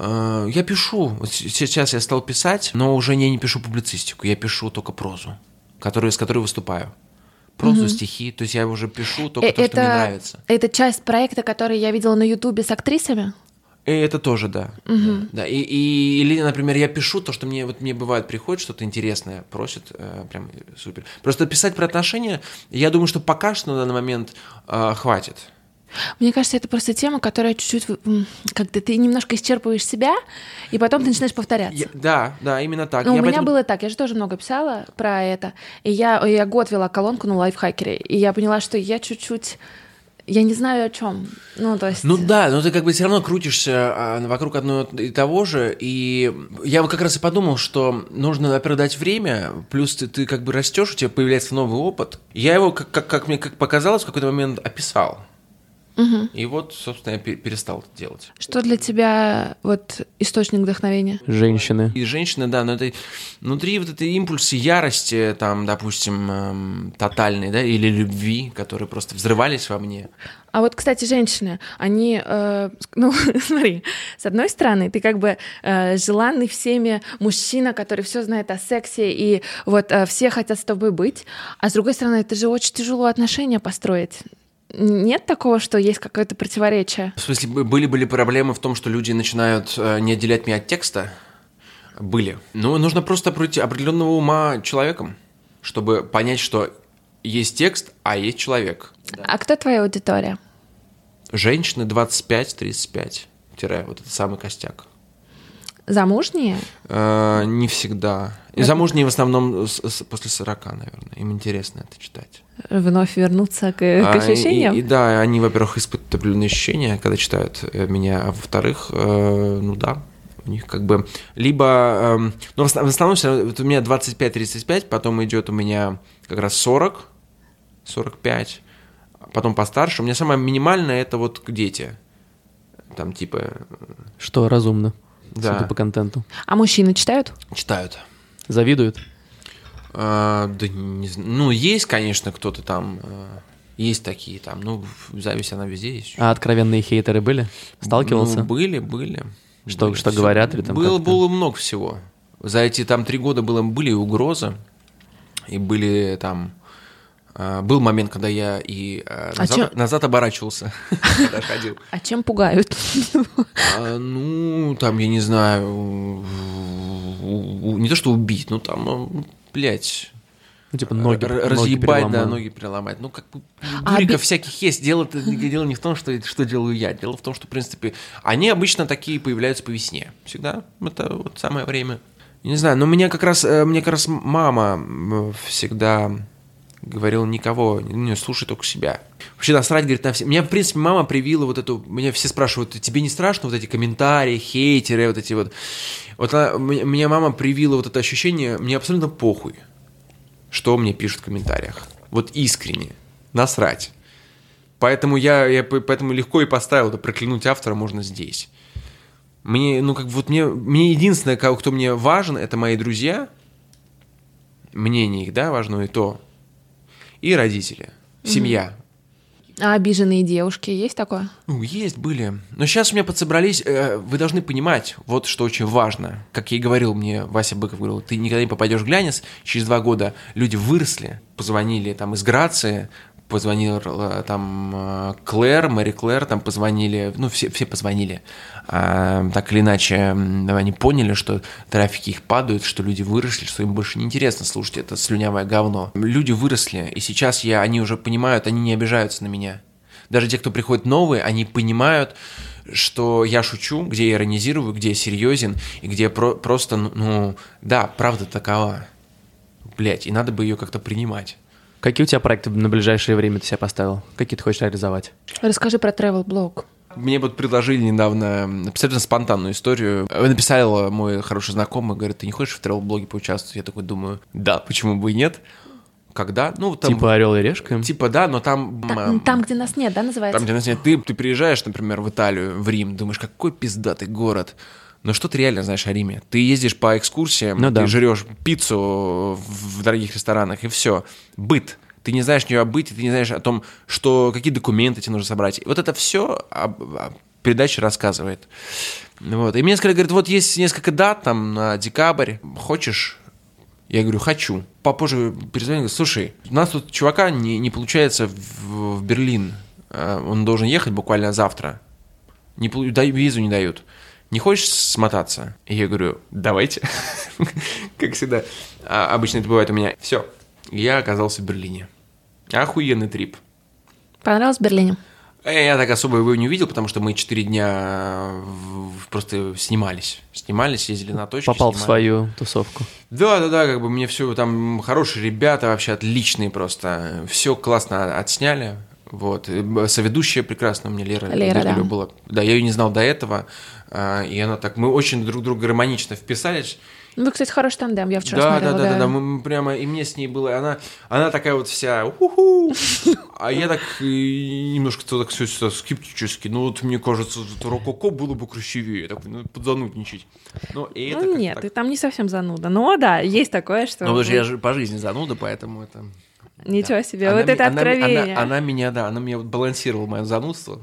Speaker 3: Э, Я пишу. Сейчас я стал писать, но уже я не пишу публицистику, я пишу только прозу, которую, с которой выступаю. Прозу, стихи. То есть я уже пишу только
Speaker 2: Э,
Speaker 3: то, что мне нравится.
Speaker 2: Это часть проекта, который я видела на Ютубе с актрисами?
Speaker 3: И это тоже, да. Да, да. И, и- или, например, я пишу то, что мне вот мне бывает приходит что-то интересное, просят, э, прям супер. Просто писать про отношения, я думаю, что пока что на данный момент э, хватит.
Speaker 2: Мне кажется, это просто тема, которая чуть-чуть как-то ты немножко исчерпываешь себя, и потом ты начинаешь повторяться.
Speaker 3: Я- да, да, именно так.
Speaker 2: Ну, у меня
Speaker 3: поэтому-
Speaker 2: было так, я же тоже много писала про это. И я, я год вела колонку на лайфхакере, и я поняла, что я чуть-чуть... Я не знаю о чем. Ну, то есть...
Speaker 3: Ну да, но ты как бы все равно крутишься а, вокруг одного и того же. И я вот как раз и подумал, что нужно, во-первых, дать время, плюс ты, ты как бы растешь, у тебя появляется новый опыт. Я его, как, как, как мне как показалось, в какой-то момент описал. И вот, собственно, я пе- перестал это делать.
Speaker 2: Что для тебя вот источник вдохновения?
Speaker 1: Женщины.
Speaker 3: И женщины, да, но это внутри вот этой импульсы ярости, там, допустим, эм, тотальной, да, или любви, которые просто взрывались во мне.
Speaker 2: А вот, кстати, женщины, они, э, [laughs] ну, смотри, с одной стороны, ты как бы э, желанный всеми мужчина, который все знает о сексе, и вот э, все хотят с тобой быть, а с другой стороны, это же очень тяжело отношения построить. Нет такого, что есть какое-то противоречие?
Speaker 3: В смысле, бы- были были проблемы в том, что люди начинают э, не отделять меня от текста? Были. Но нужно просто пройти определенного ума человеком, чтобы понять, что есть текст, а есть человек.
Speaker 2: А кто твоя аудитория?
Speaker 3: Женщины 25-35. Тире, вот это самый костяк.
Speaker 2: Замужние?
Speaker 3: Э, не всегда. И замужние в основном с- с- после 40, наверное. Им интересно это читать.
Speaker 2: Вновь вернуться к, к
Speaker 3: А, и-
Speaker 2: ощущениям?
Speaker 3: И, и да, они, во-первых, испытывают определенные ощущения, когда читают э, меня, а во-вторых, э, ну да, у них как бы либо, эм, ну в основ- в основном всё равно, вот у меня 25-35, потом идет у меня как раз 40, 45, потом постарше. У меня самое минимальное это вот дети, там типа,
Speaker 1: Что разумно,
Speaker 3: да,
Speaker 1: судя по контенту.
Speaker 2: А мужчины читают?
Speaker 3: читают.
Speaker 1: Завидуют?
Speaker 3: А, да не ну есть, конечно, кто-то там, э, есть такие там, ну зависть она везде есть.
Speaker 1: А откровенные хейтеры были? Сталкивался?
Speaker 3: Ну, были, были.
Speaker 1: Что-
Speaker 3: Были.
Speaker 1: что говорят или там
Speaker 3: Было, было много всего. За эти там три года было, были и угрозы, и были там... а, был момент, когда я и а,
Speaker 2: А
Speaker 3: назад,
Speaker 2: чё-
Speaker 3: назад оборачивался, [laughs] когда ходил.
Speaker 2: А чем пугают?
Speaker 3: А, ну, там, я не знаю, не то что убить, ну там, блядь,
Speaker 1: Ну, типа ноги,
Speaker 3: Р-
Speaker 1: ноги
Speaker 3: разъебать, да, ноги переломать. Ну, как бы
Speaker 2: А
Speaker 3: дуриков
Speaker 2: би-
Speaker 3: всяких есть. Дело, дело не в том, что, что делаю я. Дело в том, что, в принципе, они обычно такие появляются по весне. Всегда. Это вот самое время. Не знаю, но меня как раз, э, мне как раз мама всегда говорила никого, не слушай только себя. Вообще насрать, говорит, на все. Меня, в принципе, мама привила вот эту... Меня все спрашивают, тебе не страшно вот эти комментарии, хейтеры, вот эти вот... Вот она, меня мама привила вот это ощущение, мне абсолютно похуй что мне пишут в комментариях. Вот искренне. Насрать. Поэтому я, я поэтому легко и поставил, это проклянуть автора можно здесь. Мне, ну, как вот мне, мне единственное, кто мне важен, это мои друзья, мнение их, да, важно и то, и родители, семья.
Speaker 2: А обиженные девушки есть такое?
Speaker 3: Ну, есть, были. Но сейчас у меня подсобрались, э, вы должны понимать, вот что очень важно. Как я и говорил мне, Вася Быков говорил, ты никогда не попадешь в глянец, через два года люди выросли, позвонили там из Грации, позвонил э, там э, Клэр, Мэри Клэр, там позвонили, ну, все, все позвонили. А, так или иначе, они поняли, что трафики их падают, что люди выросли, что им больше не интересно слушать это слюнявое говно. Люди выросли, и сейчас я, они уже понимают, они не обижаются на меня. Даже те, кто приходит новые, они понимают, что я шучу, где я иронизирую, где я серьезен, и где про- просто, ну, ну, да, правда такова. Блять, и надо бы ее как-то принимать.
Speaker 1: Какие у тебя проекты на ближайшее время ты себя поставил? Какие ты хочешь реализовать?
Speaker 2: Расскажи про travel блог.
Speaker 3: Мне вот предложили недавно абсолютно спонтанную историю. Написал мой хороший знакомый, говорит, ты не хочешь в тревел-блоге поучаствовать? Я такой думаю, да, почему бы и нет? Когда? Ну, там,
Speaker 1: Типа Орел и Решка?
Speaker 3: типа, да, но там...
Speaker 2: Та-
Speaker 3: м,
Speaker 2: Там, где нас нет, да, называется?
Speaker 3: Там, где нас нет, ты, ты приезжаешь, например, в Италию, в Рим, думаешь, какой пиздатый город. Но что ты реально знаешь о Риме? Ты ездишь по экскурсиям,
Speaker 1: Ну
Speaker 3: ты
Speaker 1: да.
Speaker 3: жрешь пиццу в дорогих ресторанах, и все. Быт. Ты не знаешь нее о быте, ты не знаешь о том, что, какие документы тебе нужно собрать. И вот это все передача рассказывает. Вот. И мне сказали, говорят, вот есть несколько дат там на декабрь, хочешь? Я говорю, хочу. Попозже перезвонил, говорит, слушай, у нас тут чувака не, не получается в, в Берлин. Э, Он должен ехать буквально завтра. Не, визу не дают. Не хочешь смотаться? И я говорю, давайте. [laughs] Как всегда. А обычно это бывает у меня. Все. Я оказался в Берлине. Охуенный трип.
Speaker 2: Понравилось в Берлине?
Speaker 3: Э, Я так особо его не увидел, потому что мы четыре дня в- просто снимались. Снимались, ездили на точки.
Speaker 1: Попал в
Speaker 3: снимали.
Speaker 1: свою тусовку.
Speaker 3: Да, да, да, как бы мне все там хорошие ребята, вообще отличные просто. Все классно отсняли. Вот. И Соведущая прекрасная у меня Лера.
Speaker 2: Лера, да.
Speaker 3: была. Да, я ее не знал до этого. а, И она так, мы очень друг друга гармонично вписались.
Speaker 2: Ну, вы, кстати, хороший тандем, я вчера
Speaker 3: Да, да,
Speaker 2: смотрела.
Speaker 3: да, да, да, мы мы прямо, и мне с ней было, она, она такая вот вся, уху, а я так э, немножко так все скептически, ну вот мне кажется, вот рококо было бы красивее, так, ну, подзанудничать. Но и это
Speaker 2: Ну, нет,
Speaker 3: так.
Speaker 2: ты там не совсем зануда. Но да, есть такое, что...
Speaker 3: Ну, потому что я же по жизни зануда, поэтому это...
Speaker 2: Ничего
Speaker 3: да.
Speaker 2: себе,
Speaker 3: Она
Speaker 2: вот
Speaker 3: ми-
Speaker 2: это
Speaker 3: она ми- она-
Speaker 2: откровение.
Speaker 3: Она, меня, да, она меня вот балансировала, мое занудство.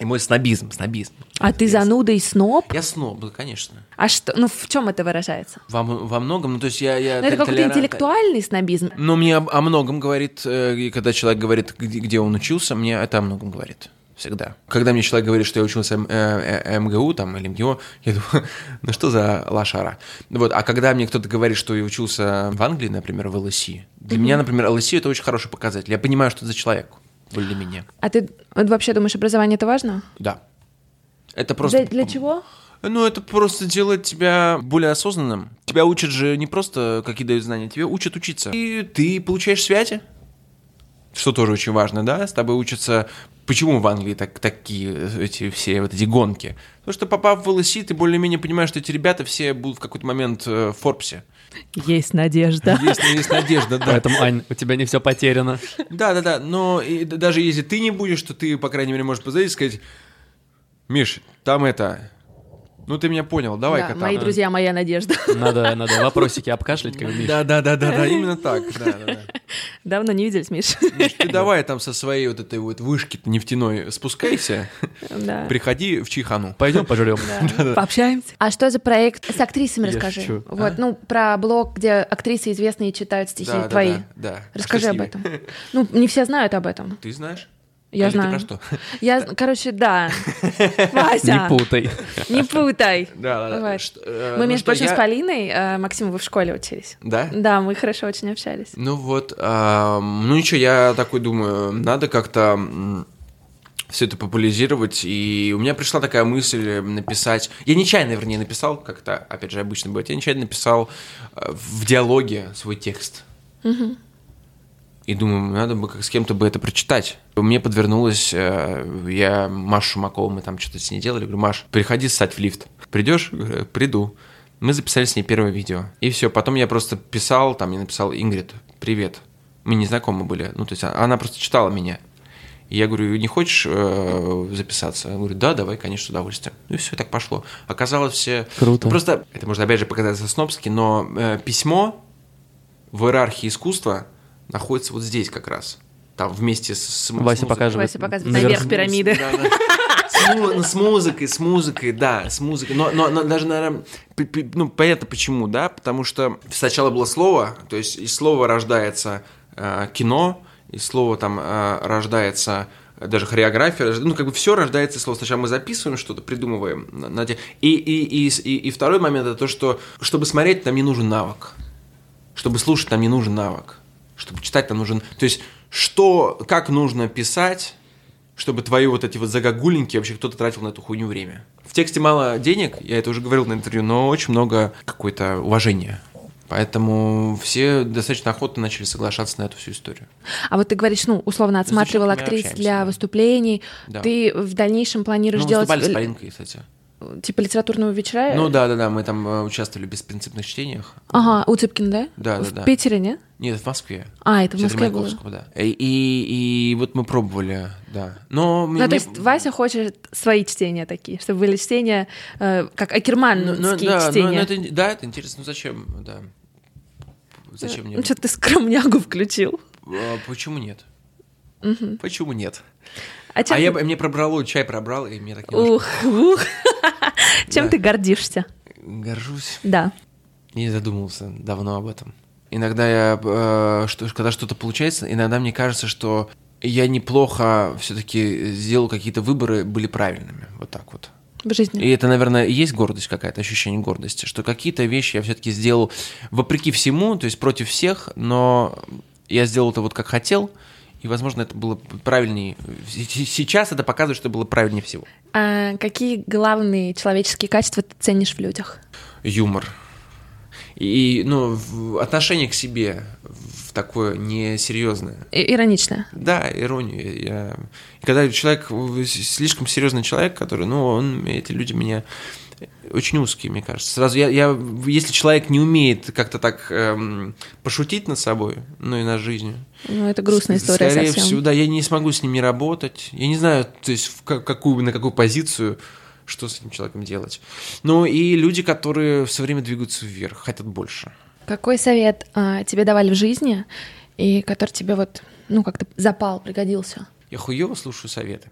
Speaker 3: И мой снобизм, снобизм.
Speaker 2: А ты зануда и сноб?
Speaker 3: Я сноб, да, конечно.
Speaker 2: А что, ну в чем это выражается?
Speaker 3: Во, во многом, ну, то есть я... я
Speaker 2: Ну, это какой-то интеллектуальный снобизм.
Speaker 3: Но мне о, о многом говорит, э, когда человек говорит, где, где он учился, мне это о многом говорит. Всегда. Когда мне человек говорит, что я учился э, э, МГУ там, или МГУ, я думаю, [laughs] ну что за лошара. Вот. А когда мне кто-то говорит, что я учился в Англии, например, в ЛСИ, для меня, например, ЛСИ это очень хороший показатель. Я понимаю, что это за человек для меня.
Speaker 2: А ты вообще думаешь, образование это важно?
Speaker 3: Да. Это просто...
Speaker 2: Для, для чего?
Speaker 3: Ну, это просто делает тебя более осознанным. Тебя учат же не просто, какие дают знания, тебя учат учиться. И ты получаешь связи, что тоже очень важно, да? С тобой учатся... Почему в Англии так, такие эти все вот эти гонки? Потому что попав в ЛСИ, ты более-менее понимаешь, что эти ребята все будут в какой-то момент э, в Форбсе.
Speaker 2: Есть надежда.
Speaker 3: Есть, есть надежда, да.
Speaker 1: Поэтому, Ань, у тебя не все потеряно.
Speaker 3: Да, да, да. Но и даже если ты не будешь, то ты, по крайней мере, можешь позвонить и сказать, Миш, там это... Ну, ты меня понял, давай-ка
Speaker 2: Да,
Speaker 3: там.
Speaker 2: мои друзья, моя надежда. [laughs]
Speaker 1: Надо, [laughs] надо вопросики обкашлять, как Миша.
Speaker 3: Да, да, да, да, да, именно так. Да, да, да.
Speaker 2: Давно не виделись, Миш.
Speaker 3: Миш, ты давай там со своей вот этой вот вышки нефтяной спускайся,
Speaker 2: Да.
Speaker 3: приходи в Чихану.
Speaker 1: Пойдем пожрем.
Speaker 2: Да. [laughs] Пообщаемся. А что за проект с актрисами расскажи? Вот, ну, про блог, где актрисы известные читают стихи
Speaker 3: Да, да,
Speaker 2: твои.
Speaker 3: да, да. А
Speaker 2: Расскажи об этом. Ну, не все знают об этом.
Speaker 3: Ты знаешь?
Speaker 2: Я
Speaker 3: Или
Speaker 2: знаю.
Speaker 3: про что?
Speaker 2: Я, короче, да. [laughs] Вася,
Speaker 1: Не путай.
Speaker 2: не путай.
Speaker 3: Да, да, да. Что, э,
Speaker 2: Мы,
Speaker 3: ну
Speaker 2: между прочим,
Speaker 3: я-
Speaker 2: с Полиной, э, Максим, вы в школе учились.
Speaker 3: Да?
Speaker 2: Да, мы хорошо очень общались.
Speaker 3: Ну вот, ам, ну ничего, я такой думаю, надо как-то все это популяризировать, и у меня пришла такая мысль написать, я нечаянно, вернее, написал, как это, опять же, обычно бывает, я нечаянно написал э, в диалоге свой текст. И думаю, надо бы как с кем-то бы это прочитать. Мне подвернулось, э, я Машу Шумакову, мы там что-то с ней делали, говорю, Маш, приходи ссать в лифт. Придешь? Говорю, Приду. Мы записали с ней первое видео. И все, потом я просто писал, там я написал, Ингрид, привет. Мы не знакомы были. Ну, то есть а- она просто читала меня. И я говорю, не хочешь э, записаться? Она говорит, да, давай, конечно, с удовольствием. Ну и все, так пошло. Оказалось все...
Speaker 1: Круто.
Speaker 3: Ну, просто, это может опять же показаться снобски, но э, письмо в иерархии искусства находится вот здесь как раз. Там вместе с... с- с
Speaker 1: Вася
Speaker 3: музыкой.
Speaker 1: показывает.
Speaker 2: Вася показывает
Speaker 1: наверх.
Speaker 2: наверх пирамиды.
Speaker 3: Да, да. С, ну, с музыкой, с музыкой, да, с музыкой. Но, но, но даже, наверное, ну, понятно почему, да, потому что сначала было слово, то есть из слова рождается э, кино, из слова там э, рождается даже хореография, ну, как бы все рождается из слова. Сначала мы записываем что-то, придумываем. И, и, и, с- и, и второй момент это то, что чтобы смотреть, нам не нужен навык. Чтобы слушать, нам не нужен навык. Чтобы читать, нам нужен... То есть, что, как нужно писать, чтобы твои вот эти вот загогулинки вообще кто-то тратил на эту хуйню время. В тексте мало денег, я это уже говорил на интервью, но очень много какое-то уважения. Поэтому все достаточно охотно начали соглашаться на эту всю историю.
Speaker 2: А вот ты говоришь, ну, условно, отсматривал актрис
Speaker 3: общаемся,
Speaker 2: для
Speaker 3: да.
Speaker 2: выступлений.
Speaker 3: Да.
Speaker 2: Ты в дальнейшем планируешь
Speaker 3: Ну,
Speaker 2: делать
Speaker 3: выступали с
Speaker 2: э,
Speaker 3: Полинкой, кстати.
Speaker 2: Типа литературного вечера?
Speaker 3: Ну да, да, да, мы там э, участвовали в беспринципных чтениях.
Speaker 2: Ага, у Цыпкина, да?
Speaker 3: Да, да,
Speaker 2: В
Speaker 3: да.
Speaker 2: Питере, нет?
Speaker 3: Нет, в Москве.
Speaker 2: А, это в
Speaker 3: В
Speaker 2: Москве было.
Speaker 3: Да. И, и, и вот мы пробовали, да. Но
Speaker 2: Ну, то есть Вася хочет свои чтения такие, чтобы были чтения, э, как
Speaker 3: Ну,
Speaker 2: акерманские
Speaker 3: ну, да, ну,
Speaker 2: чтения.
Speaker 3: ну, это, да, это интересно. Ну зачем, да. Зачем мне?
Speaker 2: Ну, что ты скромнягу включил?
Speaker 3: А, Почему нет? Почему нет?
Speaker 2: А
Speaker 3: А я, мне пробрало, чай пробрал, и мне так немножко
Speaker 2: Ух, ух. [laughs] чем ты гордишься?
Speaker 3: горжусь.
Speaker 2: Да.
Speaker 3: Не задумывался давно об этом. Иногда я, э, что, когда что-то получается, иногда мне кажется, что я неплохо все-таки сделал какие-то выборы, были правильными. Вот так вот.
Speaker 2: В жизни.
Speaker 3: И это, наверное, и есть гордость какая-то, ощущение гордости, что какие-то вещи я все-таки сделал вопреки всему, то есть против всех, но я сделал это вот как хотел, И, возможно, это было правильнее. Сейчас это показывает, что было правильнее всего.
Speaker 2: А какие главные человеческие качества ты ценишь в людях?
Speaker 3: Юмор. И, ну, отношение к себе в такое несерьезное.
Speaker 2: И ироничное.
Speaker 3: Да, иронию. Я... И когда человек, слишком серьезный человек, который, ну, он, эти люди меня очень узкие, мне кажется. Сразу я, я если человек не умеет как-то так эм, пошутить над собой, ну и над жизнью.
Speaker 2: Ну, это грустная история
Speaker 3: Скорее
Speaker 2: совсем.
Speaker 3: всего, да, я не смогу с ним не работать. Я не знаю, то есть в какую, на какую позицию, что с этим человеком делать. Ну и люди, которые все время двигаются вверх, хотят больше.
Speaker 2: Какой совет а, тебе давали в жизни, и который тебе вот, ну, как-то запал, пригодился?
Speaker 3: Я хуево слушаю советы.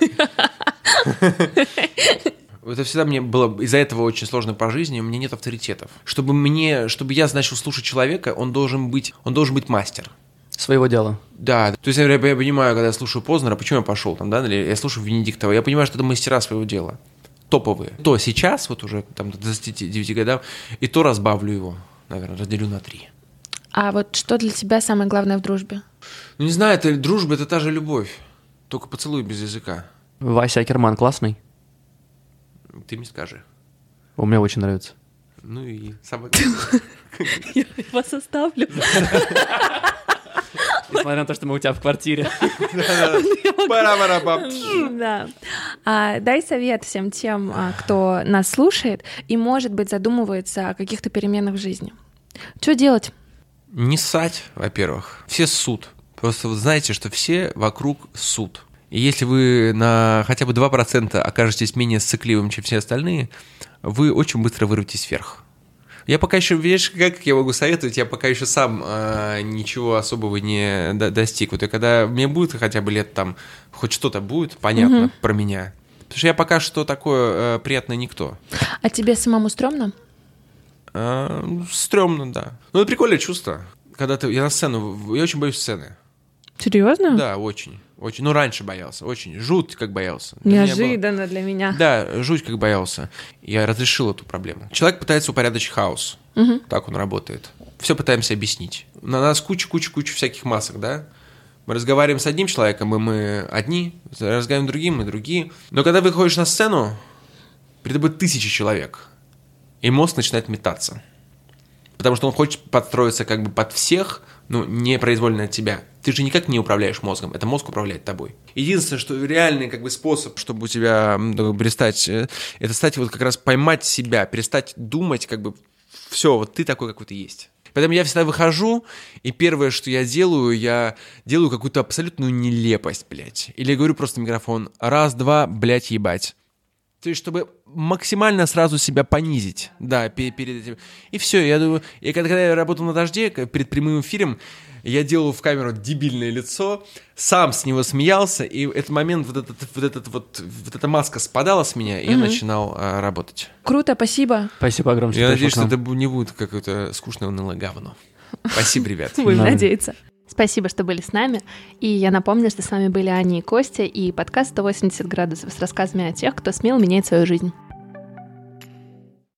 Speaker 3: [laughs] Это всегда мне было из-за этого очень сложно по жизни, у меня нет авторитетов. Чтобы мне, чтобы я начал слушать человека, он должен быть, он должен быть мастер.
Speaker 1: Своего дела.
Speaker 3: Да, то есть я, я понимаю, когда я слушаю Познера, почему я пошел там, да, или я слушаю Венедиктова, я понимаю, что это мастера своего дела, топовые. То сейчас, вот уже там до 29 годам, и то разбавлю его, наверное, разделю на три.
Speaker 2: А вот что для тебя самое главное в дружбе?
Speaker 3: Ну, не знаю, это дружба, это та же любовь, только поцелуй без языка.
Speaker 1: Вася Акерман классный?
Speaker 3: Ты мне скажи.
Speaker 1: Он мне очень нравится.
Speaker 3: Ну и самое [laughs]
Speaker 2: Я вас оставлю.
Speaker 1: Несмотря на то, что мы у тебя в квартире. [laughs]
Speaker 2: Да. А, дай совет всем тем, а, кто нас слушает и, может быть, задумывается о каких-то переменах в жизни. Что делать?
Speaker 3: Не ссать, во-первых. Все ссут. Просто вот знаете, что все вокруг суд. И если вы на хотя бы 2% окажетесь менее сцикливым, чем все остальные, вы очень быстро вырветесь вверх. Я пока еще, видишь, как я могу советовать, я пока еще сам э, ничего особого не до достиг. Вот и когда мне будет хотя бы лет там, хоть что-то будет понятно угу. про меня. Потому что я пока что такое э, приятное никто.
Speaker 2: А тебе самому стрёмно?
Speaker 3: Э, стрёмно, да. Ну, это прикольное чувство. Когда ты, я на сцену, я очень боюсь сцены.
Speaker 2: Серьезно?
Speaker 3: Да, очень. Очень. Ну, раньше боялся, очень. Жуть как боялся.
Speaker 2: Для Неожиданно меня было... для меня.
Speaker 3: Да, жуть как боялся. Я разрешил эту проблему. Человек пытается упорядочить хаос. Угу. Так он работает. Все пытаемся объяснить. На нас куча-куча-куча всяких масок, да? Мы разговариваем с одним человеком, и мы одни, разговариваем с другим, и другие. Но когда выходишь на сцену, перед тобой тысячи человек, и мозг начинает метаться. Потому что он хочет подстроиться как бы под всех, ну, непроизвольно от тебя. Ты же никак не управляешь мозгом, это мозг управляет тобой. Единственное, что реальный как бы способ, чтобы у тебя перестать, э, это стать вот как раз поймать себя, перестать думать как бы все, вот ты такой, какой ты есть. Поэтому я всегда выхожу, и первое, что я делаю, я делаю какую-то абсолютную нелепость, блядь. Или говорю просто микрофон «раз, два, блядь, ебать». То есть, чтобы максимально сразу себя понизить, да, перед, этим. И все, я думаю, и когда, когда я работал на дожде, перед прямым эфиром, я делал в камеру дебильное лицо, сам с него смеялся, и этот момент, вот, этот, вот, этот, вот, вот эта маска спадала с меня, и угу. я начинал а, работать.
Speaker 2: Круто, спасибо.
Speaker 1: Спасибо огромное.
Speaker 3: Я надеюсь, что это не будет какое-то скучное унылое говно. Спасибо, ребят. [laughs]
Speaker 2: Будем надеяться. Спасибо, что были с нами. И я напомню, что с вами были Аня и Костя и подкаст «180 градусов» с рассказами о тех, кто смел менять свою жизнь.